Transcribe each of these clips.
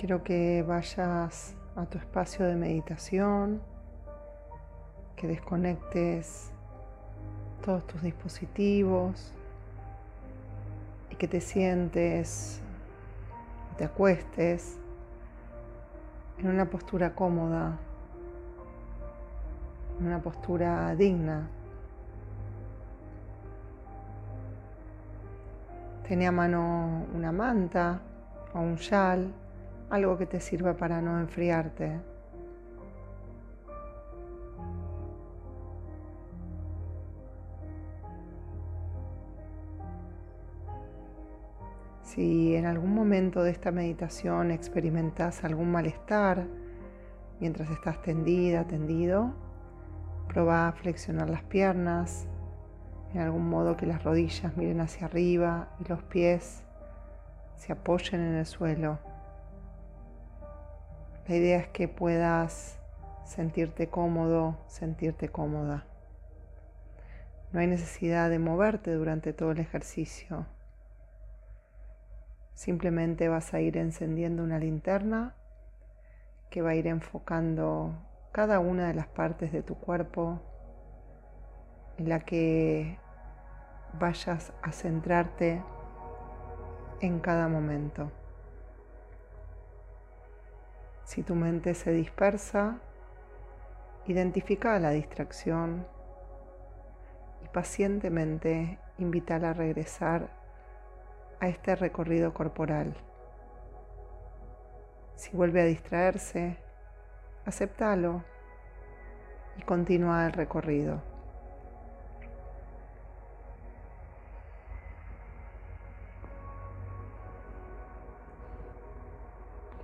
Quiero que vayas a tu espacio de meditación, que desconectes todos tus dispositivos y que te sientes, te acuestes en una postura cómoda, en una postura digna. Tenía a mano una manta o un chal algo que te sirva para no enfriarte. Si en algún momento de esta meditación experimentas algún malestar mientras estás tendida, tendido, prueba a flexionar las piernas, en algún modo que las rodillas miren hacia arriba y los pies se apoyen en el suelo. La idea es que puedas sentirte cómodo, sentirte cómoda. No hay necesidad de moverte durante todo el ejercicio. Simplemente vas a ir encendiendo una linterna que va a ir enfocando cada una de las partes de tu cuerpo en la que vayas a centrarte en cada momento. Si tu mente se dispersa, identifica la distracción y pacientemente invítala a regresar a este recorrido corporal. Si vuelve a distraerse, aceptalo y continúa el recorrido.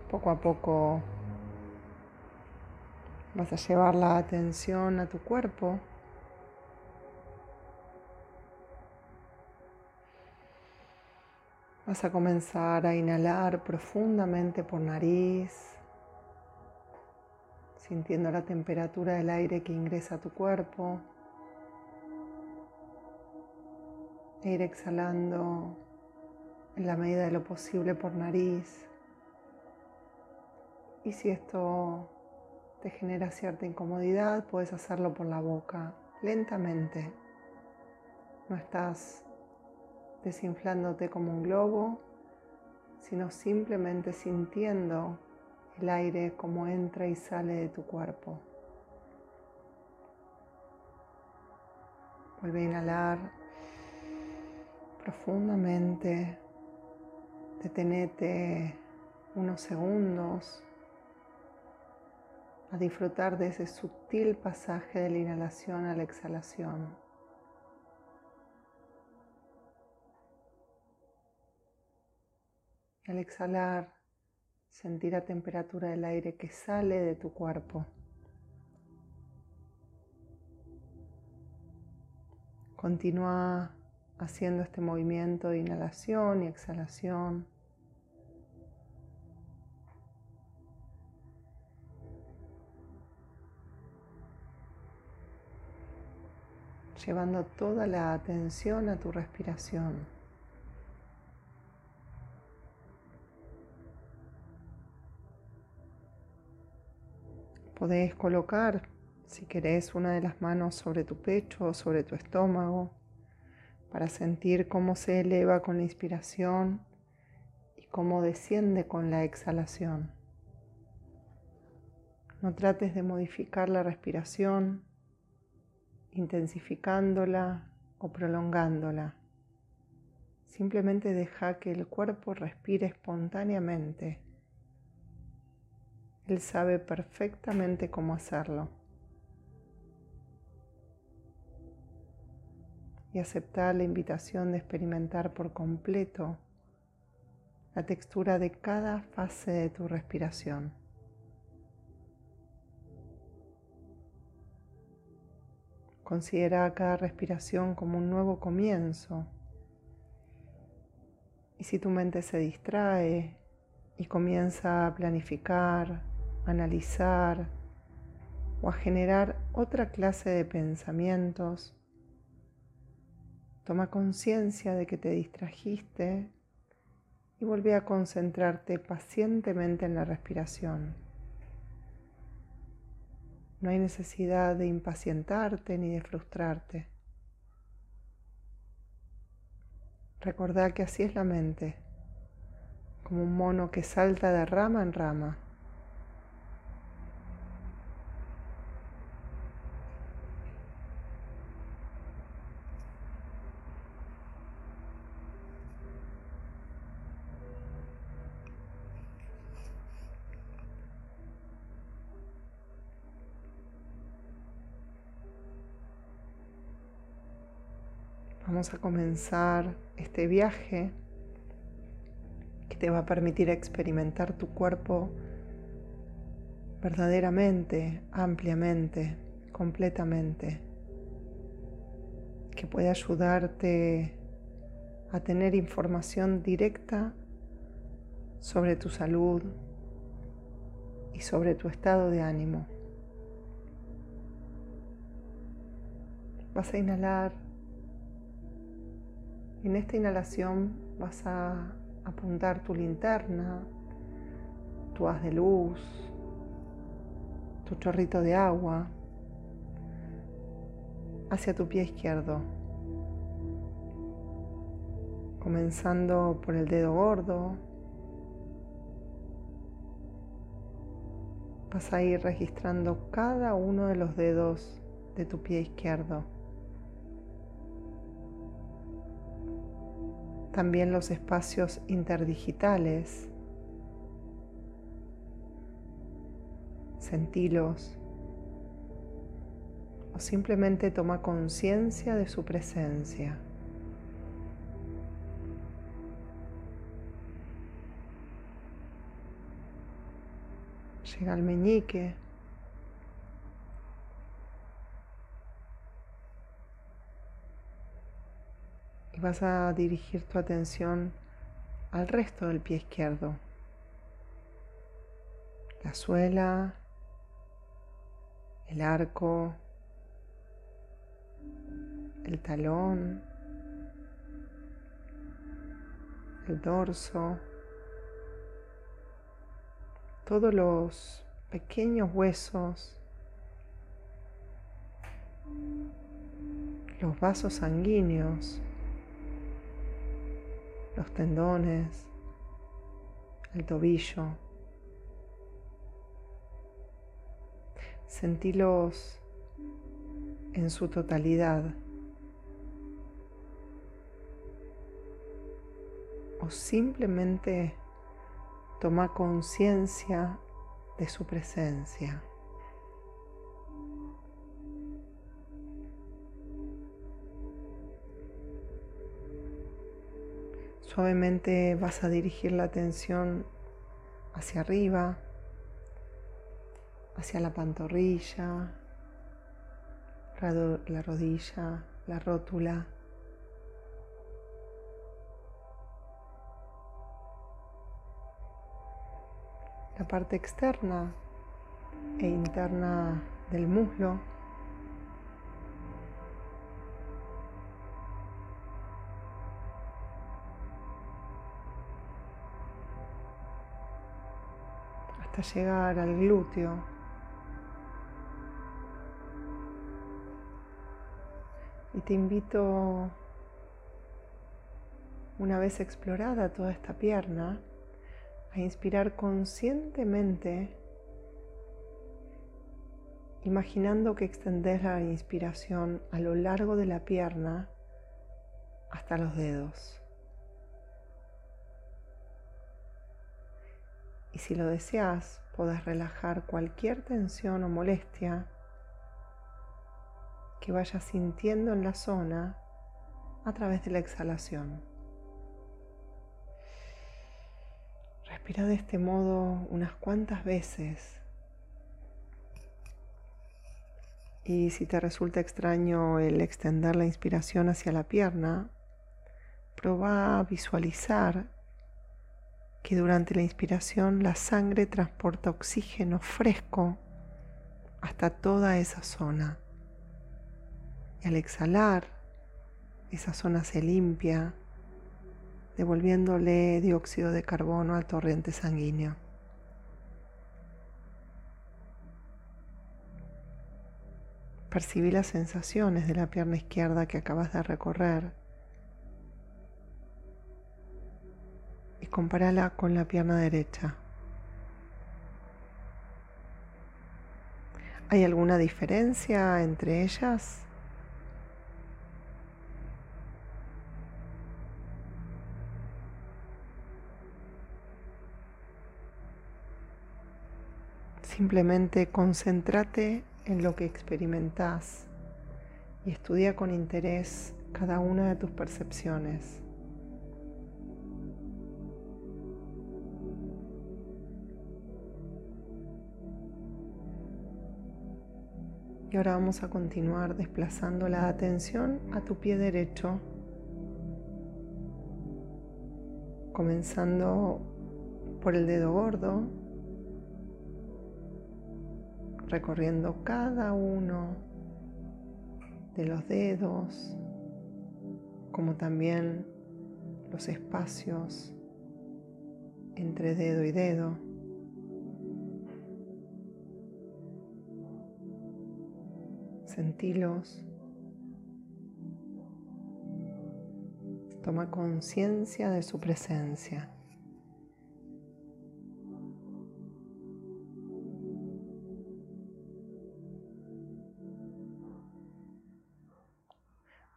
Poco a poco Vas a llevar la atención a tu cuerpo. Vas a comenzar a inhalar profundamente por nariz, sintiendo la temperatura del aire que ingresa a tu cuerpo. E ir exhalando en la medida de lo posible por nariz. Y si esto te genera cierta incomodidad, puedes hacerlo por la boca, lentamente. No estás desinflándote como un globo, sino simplemente sintiendo el aire como entra y sale de tu cuerpo. Vuelve a inhalar profundamente. Detenete unos segundos a disfrutar de ese sutil pasaje de la inhalación a la exhalación. al exhalar, sentir la temperatura del aire que sale de tu cuerpo. Continúa haciendo este movimiento de inhalación y exhalación. Llevando toda la atención a tu respiración. Podés colocar, si querés, una de las manos sobre tu pecho o sobre tu estómago para sentir cómo se eleva con la inspiración y cómo desciende con la exhalación. No trates de modificar la respiración, intensificándola o prolongándola. Simplemente deja que el cuerpo respire espontáneamente. Él sabe perfectamente cómo hacerlo. Y aceptar la invitación de experimentar por completo la textura de cada fase de tu respiración. Considera cada respiración como un nuevo comienzo. Y si tu mente se distrae y comienza a planificar, analizar o a generar otra clase de pensamientos, toma conciencia de que te distrajiste y vuelve a concentrarte pacientemente en la respiración. No hay necesidad de impacientarte ni de frustrarte. Recordá que así es la mente, como un mono que salta de rama en rama. Vamos a comenzar este viaje que te va a permitir experimentar tu cuerpo verdaderamente, ampliamente, completamente, que puede ayudarte a tener información directa sobre tu salud y sobre tu estado de ánimo. Vas a inhalar en esta inhalación vas a apuntar tu linterna, tu haz de luz, tu chorrito de agua hacia tu pie izquierdo, comenzando por el dedo gordo. Vas a ir registrando cada uno de los dedos de tu pie izquierdo. También los espacios interdigitales. Sentilos o simplemente toma conciencia de su presencia. Llega al meñique. Y vas a dirigir tu atención al resto del pie izquierdo. La suela, el arco, el talón, el dorso, todos los pequeños huesos, los vasos sanguíneos los tendones, el tobillo. Sentílos en su totalidad. O simplemente toma conciencia de su presencia. Suavemente vas a dirigir la atención hacia arriba, hacia la pantorrilla, la rodilla, la rótula. La parte externa e interna del muslo. Llegar al glúteo. Y te invito, una vez explorada toda esta pierna, a inspirar conscientemente, imaginando que extender la inspiración a lo largo de la pierna hasta los dedos. Y si lo deseas, podés relajar cualquier tensión o molestia que vayas sintiendo en la zona a través de la exhalación. Respira de este modo unas cuantas veces. Y si te resulta extraño el extender la inspiración hacia la pierna, prueba a visualizar que durante la inspiración la sangre transporta oxígeno fresco hasta toda esa zona. Y al exhalar, esa zona se limpia, devolviéndole dióxido de carbono al torrente sanguíneo. Percibí las sensaciones de la pierna izquierda que acabas de recorrer compárala con la pierna derecha. ¿Hay alguna diferencia entre ellas? Simplemente concéntrate en lo que experimentas y estudia con interés cada una de tus percepciones. Y ahora vamos a continuar desplazando la atención a tu pie derecho, comenzando por el dedo gordo, recorriendo cada uno de los dedos, como también los espacios entre dedo y dedo. Sentilos. Toma conciencia de su presencia.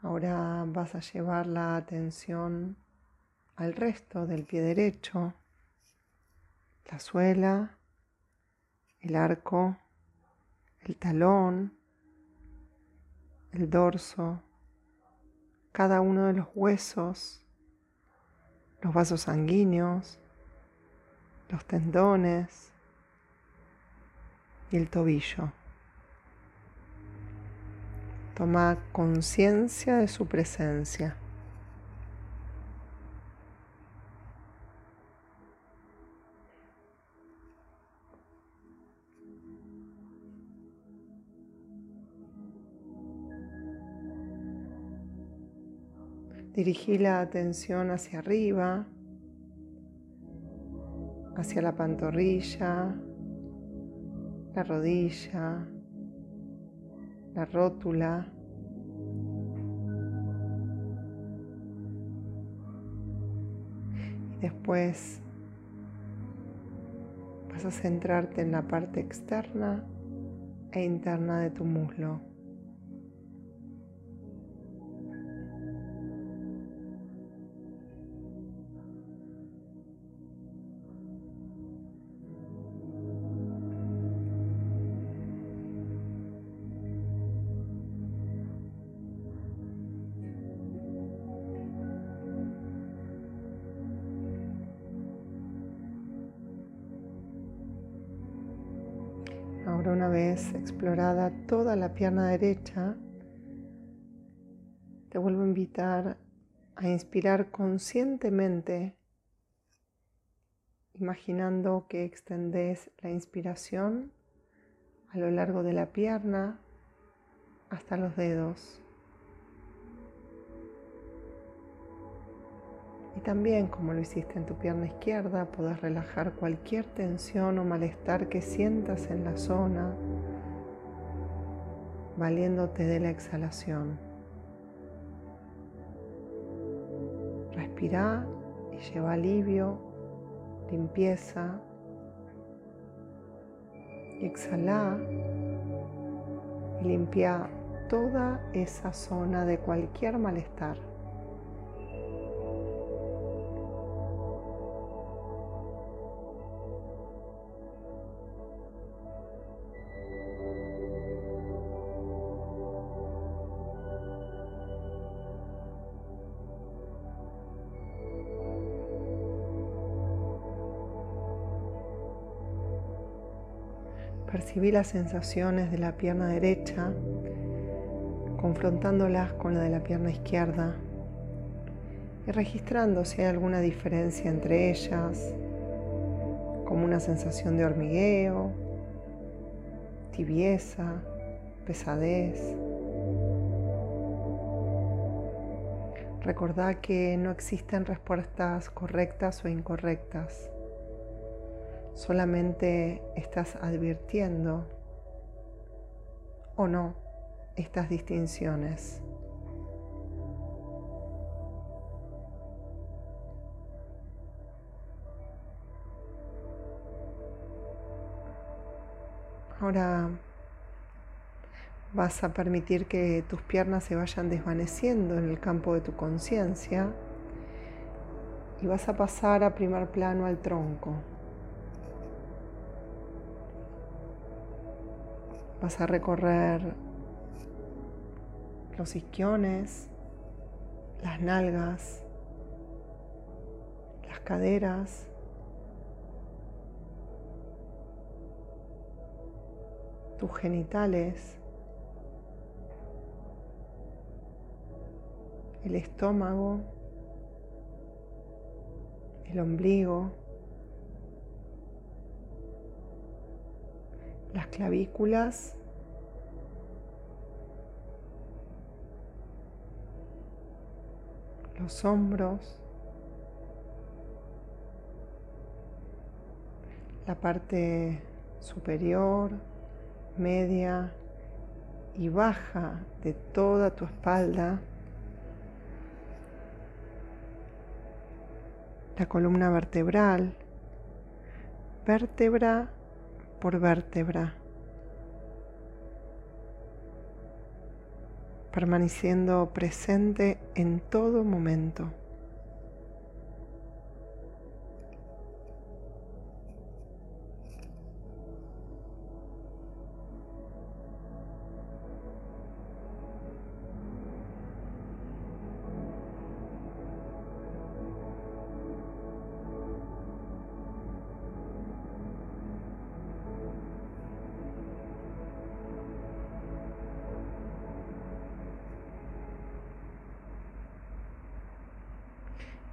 Ahora vas a llevar la atención al resto del pie derecho, la suela, el arco, el talón, el dorso, cada uno de los huesos, los vasos sanguíneos, los tendones y el tobillo. Toma conciencia de su presencia. Dirigí la atención hacia arriba, hacia la pantorrilla, la rodilla, la rótula. Y después vas a centrarte en la parte externa e interna de tu muslo. Una vez explorada toda la pierna derecha, te vuelvo a invitar a inspirar conscientemente, imaginando que extendes la inspiración a lo largo de la pierna hasta los dedos. Y también, como lo hiciste en tu pierna izquierda, puedes relajar cualquier tensión o malestar que sientas en la zona, valiéndote de la exhalación. Respira y lleva alivio, limpieza. Y exhala y limpia toda esa zona de cualquier malestar. Percibí las sensaciones de la pierna derecha confrontándolas con la de la pierna izquierda y registrando si hay alguna diferencia entre ellas, como una sensación de hormigueo, tibieza, pesadez. Recordá que no existen respuestas correctas o incorrectas. Solamente estás advirtiendo o no estas distinciones. Ahora vas a permitir que tus piernas se vayan desvaneciendo en el campo de tu conciencia y vas a pasar a primer plano al tronco. Vas a recorrer los isquiones, las nalgas, las caderas, tus genitales, el estómago, el ombligo, clavículas, los hombros, la parte superior, media y baja de toda tu espalda, la columna vertebral, vértebra por vértebra, permaneciendo presente en todo momento.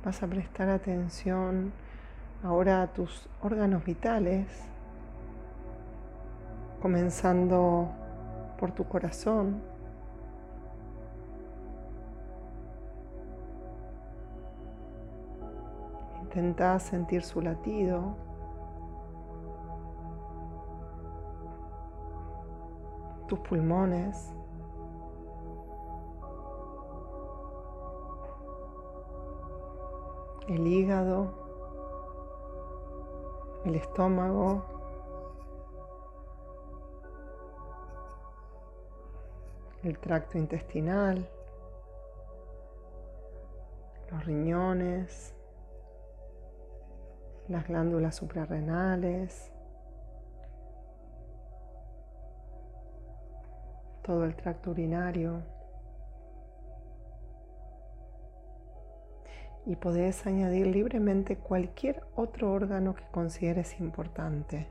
Vas a prestar atención ahora a tus órganos vitales, comenzando por tu corazón. Intenta sentir su latido. Tus pulmones. El hígado, el estómago, el tracto intestinal, los riñones, las glándulas suprarrenales, todo el tracto urinario. Y podés añadir libremente cualquier otro órgano que consideres importante.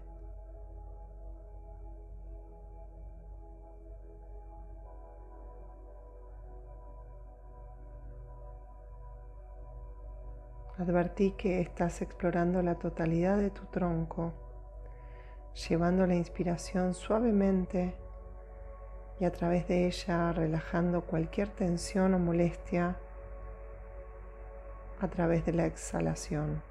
Advertí que estás explorando la totalidad de tu tronco, llevando la inspiración suavemente y a través de ella relajando cualquier tensión o molestia a través de la exhalación.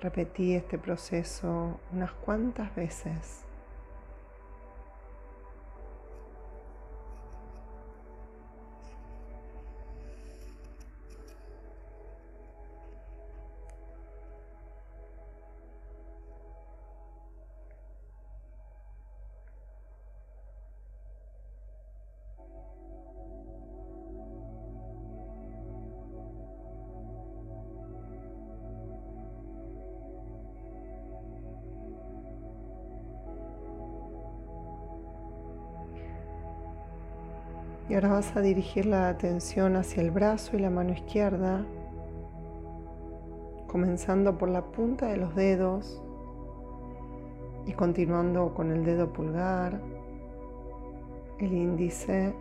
Repetí este proceso unas cuantas veces. Ahora vas a dirigir la atención hacia el brazo y la mano izquierda, comenzando por la punta de los dedos y continuando con el dedo pulgar, el índice,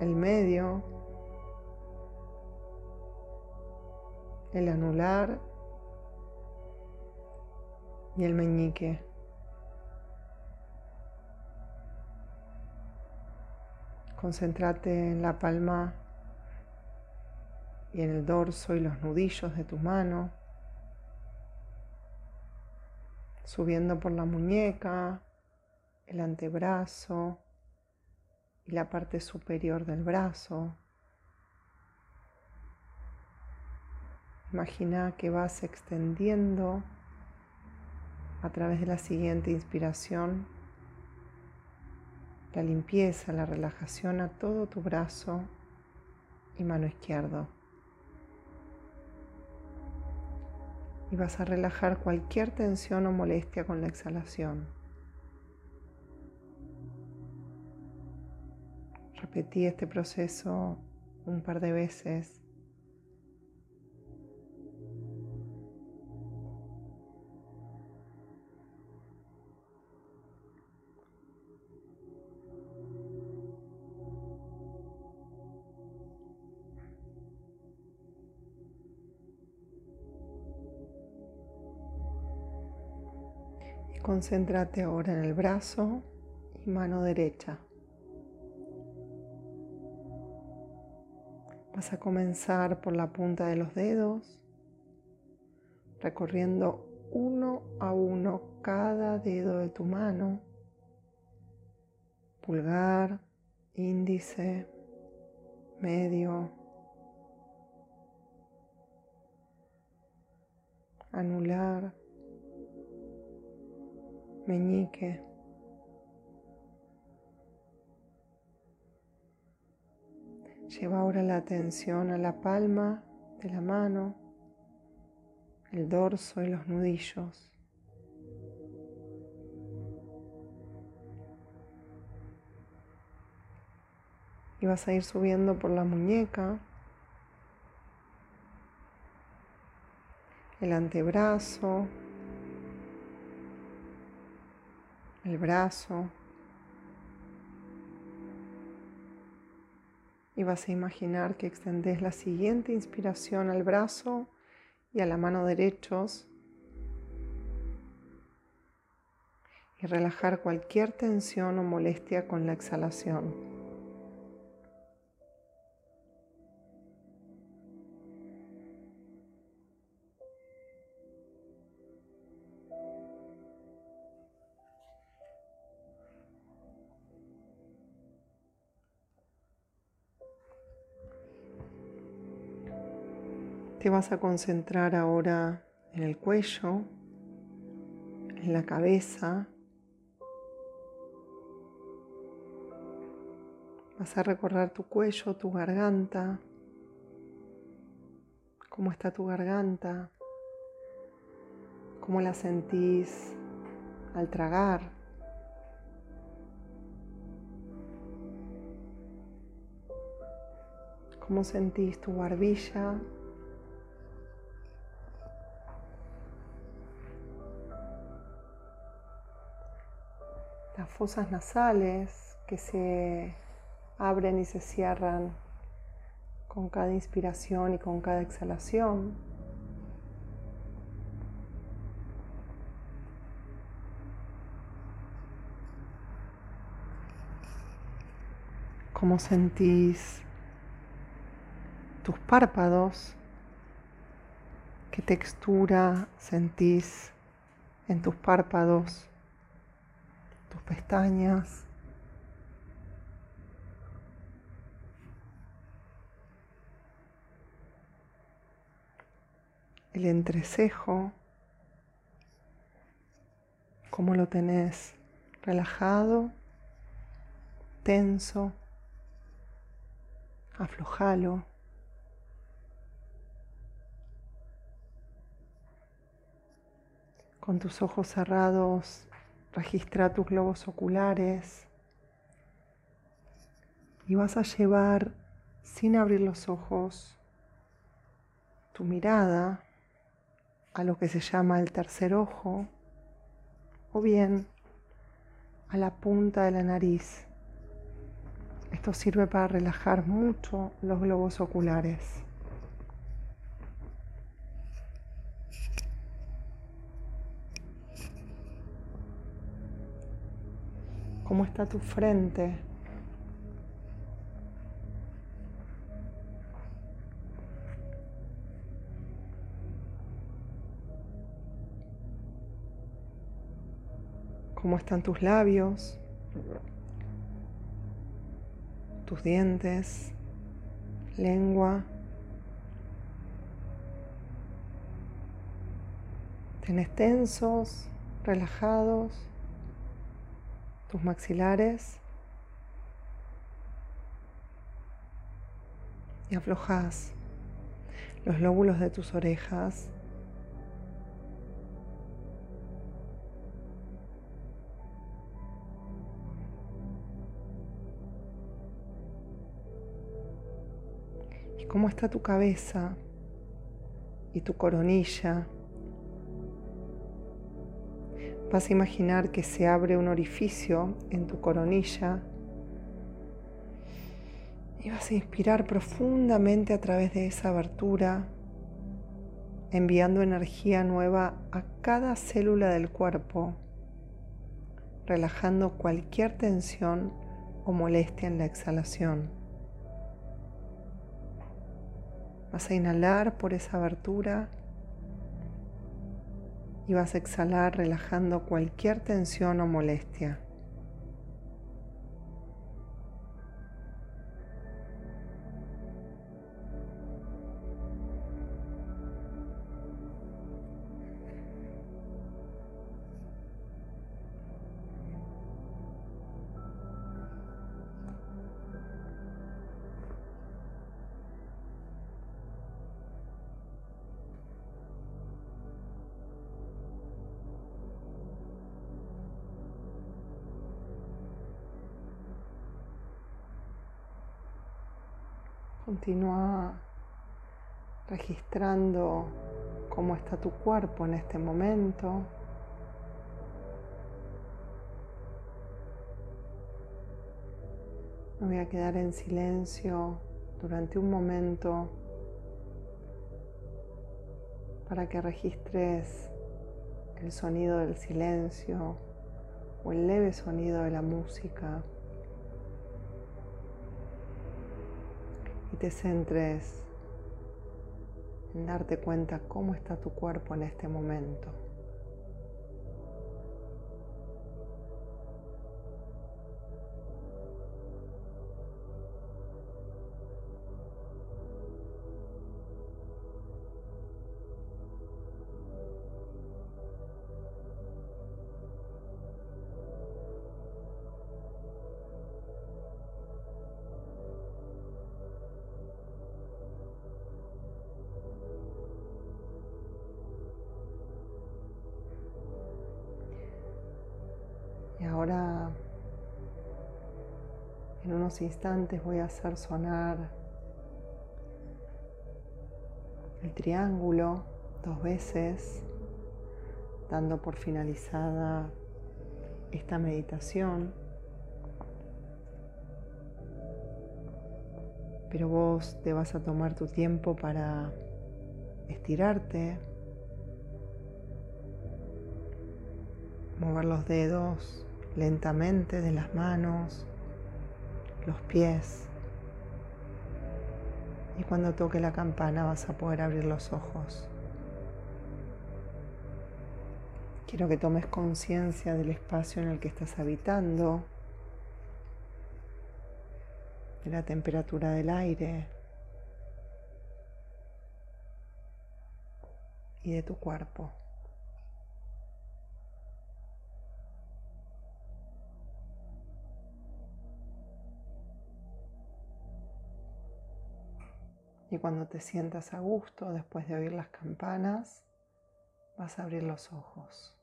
el medio, el anular y el meñique. Concéntrate en la palma y en el dorso y los nudillos de tu mano, subiendo por la muñeca, el antebrazo y la parte superior del brazo. Imagina que vas extendiendo a través de la siguiente inspiración la limpieza, la relajación a todo tu brazo y mano izquierdo. Y vas a relajar cualquier tensión o molestia con la exhalación. Repetí este proceso un par de veces Concéntrate ahora en el brazo y mano derecha. Vas a comenzar por la punta de los dedos, recorriendo uno a uno cada dedo de tu mano, pulgar, índice, medio, anular meñique. Lleva ahora la atención a la palma de la mano, el dorso y los nudillos. Y vas a ir subiendo por la muñeca, el antebrazo, el brazo. Y vas a imaginar que extendes la siguiente inspiración al brazo y a la mano derechos. Y relajar cualquier tensión o molestia con la exhalación. Vas a concentrar ahora en el cuello, en la cabeza. Vas a recorrer tu cuello, tu garganta. ¿Cómo está tu garganta? ¿Cómo la sentís al tragar? ¿Cómo sentís tu barbilla fosas nasales que se abren y se cierran con cada inspiración y con cada exhalación. ¿Cómo sentís tus párpados? ¿Qué textura sentís en tus párpados? Tus pestañas. El entrecejo, cómo lo tenés relajado, tenso, aflojalo. Con tus ojos cerrados, Registra tus globos oculares y vas a llevar sin abrir los ojos tu mirada a lo que se llama el tercer ojo o bien a la punta de la nariz. Esto sirve para relajar mucho los globos oculares. cómo está tu frente. cómo están tus labios, tus dientes, lengua. Tenés tensos, relajados tus maxilares. Y aflojas los lóbulos de tus orejas. ¿Y cómo está tu cabeza y tu coronilla? Vas a imaginar que se abre un orificio en tu coronilla y vas a inspirar profundamente a través de esa abertura, enviando energía nueva a cada célula del cuerpo, relajando cualquier tensión o molestia en la exhalación. Vas a inhalar por esa abertura y vas a exhalar relajando cualquier tensión o molestia. Continúa registrando cómo está tu cuerpo en este momento. Me voy a quedar en silencio durante un momento para que registres el sonido del silencio o el leve sonido de la música. Te centres en darte cuenta cómo está tu cuerpo en este momento. En unos instantes, voy a hacer sonar el triángulo dos veces, dando por finalizada esta meditación. Pero vos te vas a tomar tu tiempo para estirarte, mover los dedos lentamente de las manos, los pies. Y cuando toque la campana vas a poder abrir los ojos. Quiero que tomes conciencia del espacio en el que estás habitando, de la temperatura del aire y de tu cuerpo. Y cuando te sientas a gusto después de oír las campanas, vas a abrir los ojos.